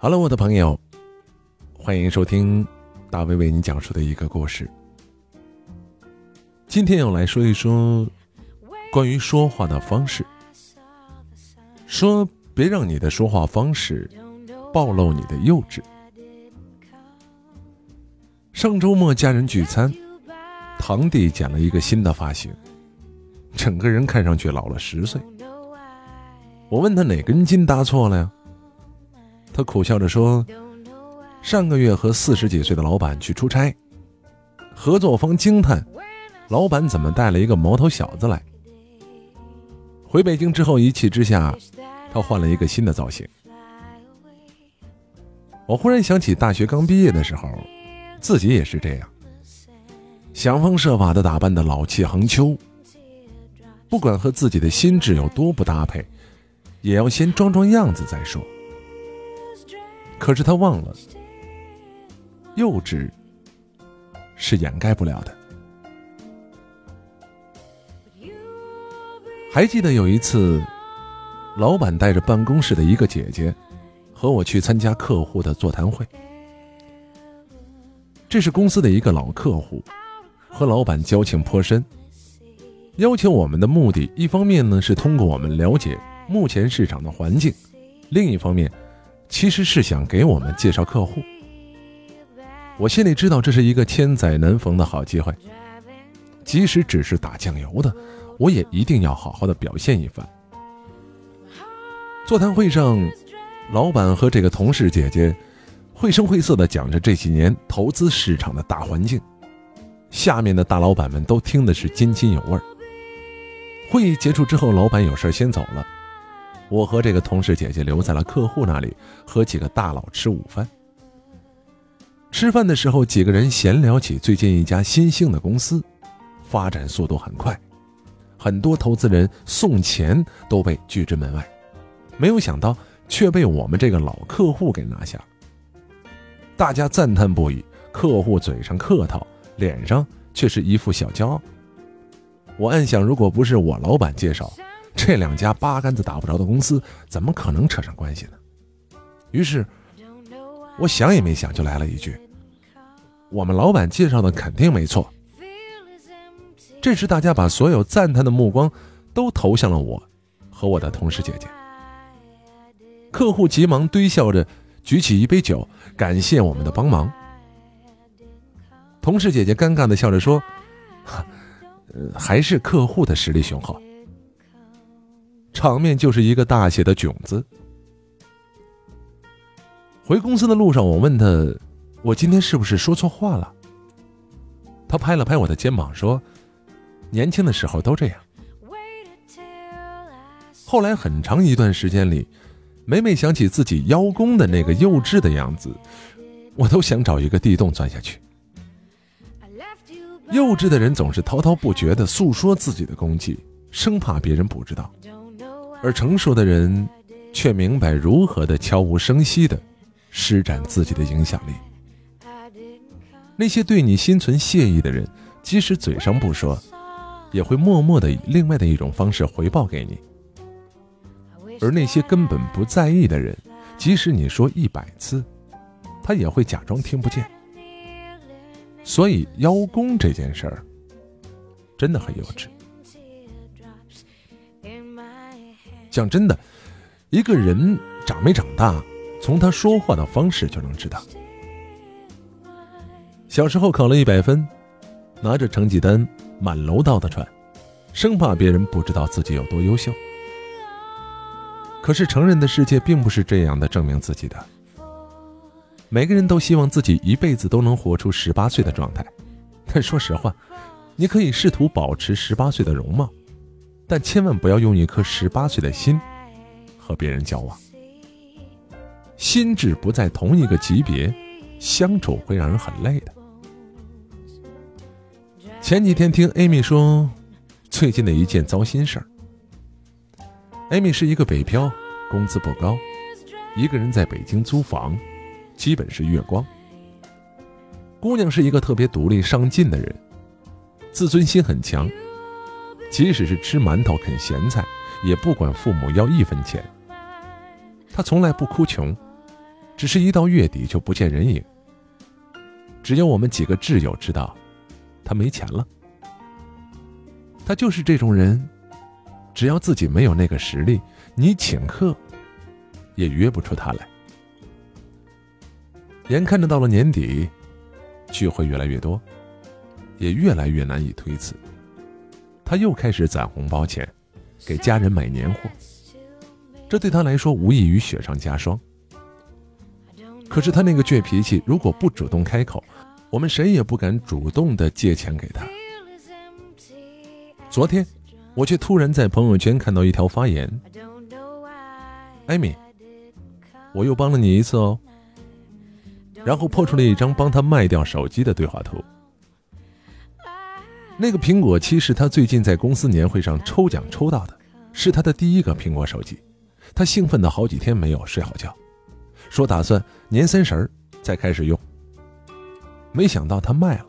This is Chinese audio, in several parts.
好了，我的朋友，欢迎收听大卫为你讲述的一个故事。今天要来说一说关于说话的方式。说别让你的说话方式暴露你的幼稚。上周末家人聚餐，堂弟剪了一个新的发型，整个人看上去老了十岁。我问他哪根筋搭错了呀？他苦笑着说：“上个月和四十几岁的老板去出差，合作方惊叹，老板怎么带了一个毛头小子来？回北京之后，一气之下，他换了一个新的造型。我忽然想起大学刚毕业的时候，自己也是这样，想方设法的打扮的老气横秋，不管和自己的心智有多不搭配。”也要先装装样子再说。可是他忘了，幼稚是掩盖不了的。还记得有一次，老板带着办公室的一个姐姐和我去参加客户的座谈会。这是公司的一个老客户，和老板交情颇深。邀请我们的目的，一方面呢是通过我们了解。目前市场的环境，另一方面，其实是想给我们介绍客户。我心里知道这是一个千载难逢的好机会，即使只是打酱油的，我也一定要好好的表现一番。座谈会上，老板和这个同事姐姐绘声绘色的讲着这几年投资市场的大环境，下面的大老板们都听的是津津有味儿。会议结束之后，老板有事先走了。我和这个同事姐姐留在了客户那里，和几个大佬吃午饭。吃饭的时候，几个人闲聊起最近一家新兴的公司，发展速度很快，很多投资人送钱都被拒之门外，没有想到却被我们这个老客户给拿下。大家赞叹不已，客户嘴上客套，脸上却是一副小骄傲。我暗想，如果不是我老板介绍。这两家八竿子打不着的公司，怎么可能扯上关系呢？于是，我想也没想就来了一句：“我们老板介绍的肯定没错。”这时，大家把所有赞叹的目光都投向了我和我的同事姐姐。客户急忙堆笑着举起一杯酒，感谢我们的帮忙。同事姐姐尴尬的笑着说：“还是客户的实力雄厚。”场面就是一个大写的囧字。回公司的路上，我问他：“我今天是不是说错话了？”他拍了拍我的肩膀说：“年轻的时候都这样。”后来很长一段时间里，每每想起自己邀功的那个幼稚的样子，我都想找一个地洞钻下去。幼稚的人总是滔滔不绝的诉说自己的功绩，生怕别人不知道。而成熟的人，却明白如何的悄无声息的施展自己的影响力。那些对你心存谢意的人，即使嘴上不说，也会默默的以另外的一种方式回报给你。而那些根本不在意的人，即使你说一百次，他也会假装听不见。所以邀功这件事儿，真的很幼稚。讲真的，一个人长没长大，从他说话的方式就能知道。小时候考了一百分，拿着成绩单满楼道的传，生怕别人不知道自己有多优秀。可是成人的世界并不是这样的证明自己的。每个人都希望自己一辈子都能活出十八岁的状态，但说实话，你可以试图保持十八岁的容貌。但千万不要用一颗十八岁的心和别人交往，心智不在同一个级别，相处会让人很累的。前几天听 Amy 说，最近的一件糟心事儿。Amy 是一个北漂，工资不高，一个人在北京租房，基本是月光。姑娘是一个特别独立上进的人，自尊心很强。即使是吃馒头啃咸菜，也不管父母要一分钱。他从来不哭穷，只是一到月底就不见人影。只有我们几个挚友知道，他没钱了。他就是这种人，只要自己没有那个实力，你请客也约不出他来。眼看着到了年底，聚会越来越多，也越来越难以推辞。他又开始攒红包钱，给家人买年货。这对他来说无异于雪上加霜。可是他那个倔脾气，如果不主动开口，我们谁也不敢主动的借钱给他。昨天，我却突然在朋友圈看到一条发言：“艾米，我又帮了你一次哦。”然后破出了一张帮他卖掉手机的对话图。那个苹果七是他最近在公司年会上抽奖抽到的，是他的第一个苹果手机。他兴奋的好几天没有睡好觉，说打算年三十儿再开始用。没想到他卖了。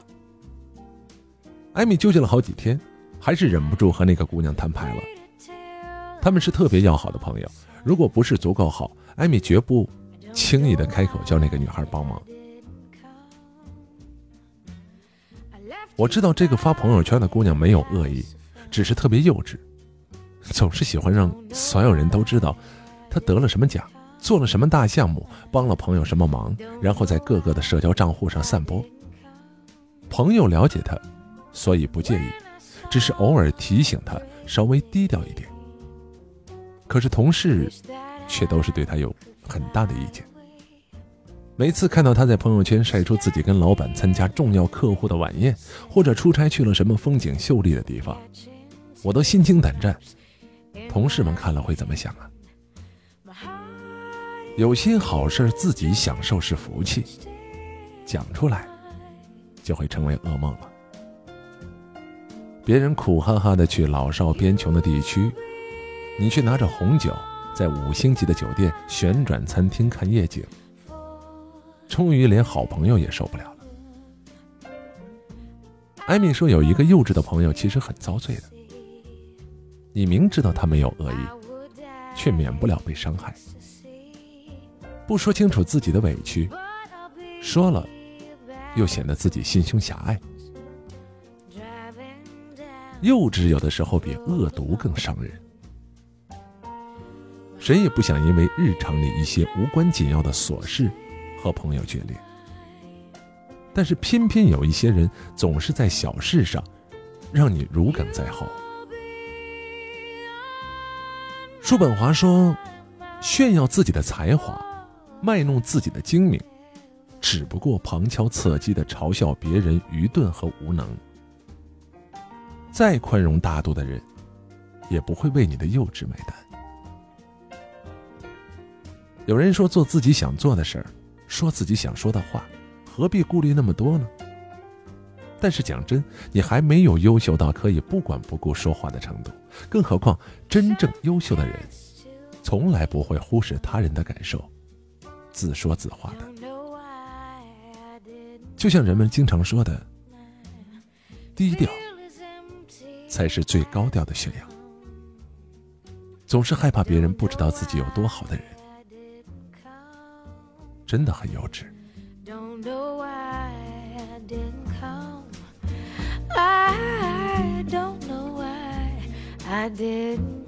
艾米纠结了好几天，还是忍不住和那个姑娘摊牌了。他们是特别要好的朋友，如果不是足够好，艾米绝不轻易的开口叫那个女孩帮忙。我知道这个发朋友圈的姑娘没有恶意，只是特别幼稚。总是喜欢让所有人都知道，她得了什么奖，做了什么大项目，帮了朋友什么忙，然后在各个的社交账户上散播。朋友了解她，所以不介意，只是偶尔提醒她稍微低调一点。可是同事却都是对她有很大的意见。每次看到他在朋友圈晒出自己跟老板参加重要客户的晚宴，或者出差去了什么风景秀丽的地方，我都心惊胆战。同事们看了会怎么想啊？有些好事自己享受是福气，讲出来就会成为噩梦了。别人苦哈哈的去老少边穷的地区，你却拿着红酒在五星级的酒店旋转餐厅看夜景，终于连好朋友也受不了了。艾米说，有一个幼稚的朋友其实很遭罪的。你明知道他没有恶意，却免不了被伤害。不说清楚自己的委屈，说了又显得自己心胸狭隘。幼稚有的时候比恶毒更伤人。谁也不想因为日常里一些无关紧要的琐事和朋友决裂，但是偏偏有一些人总是在小事上让你如鲠在喉。叔本华说：“炫耀自己的才华，卖弄自己的精明，只不过旁敲侧击的嘲笑别人愚钝和无能。再宽容大度的人，也不会为你的幼稚买单。”有人说：“做自己想做的事儿，说自己想说的话，何必顾虑那么多呢？”但是讲真，你还没有优秀到可以不管不顾说话的程度。更何况，真正优秀的人，从来不会忽视他人的感受，自说自话的。就像人们经常说的，低调才是最高调的炫耀。总是害怕别人不知道自己有多好的人，真的很幼稚。I don't know why I didn't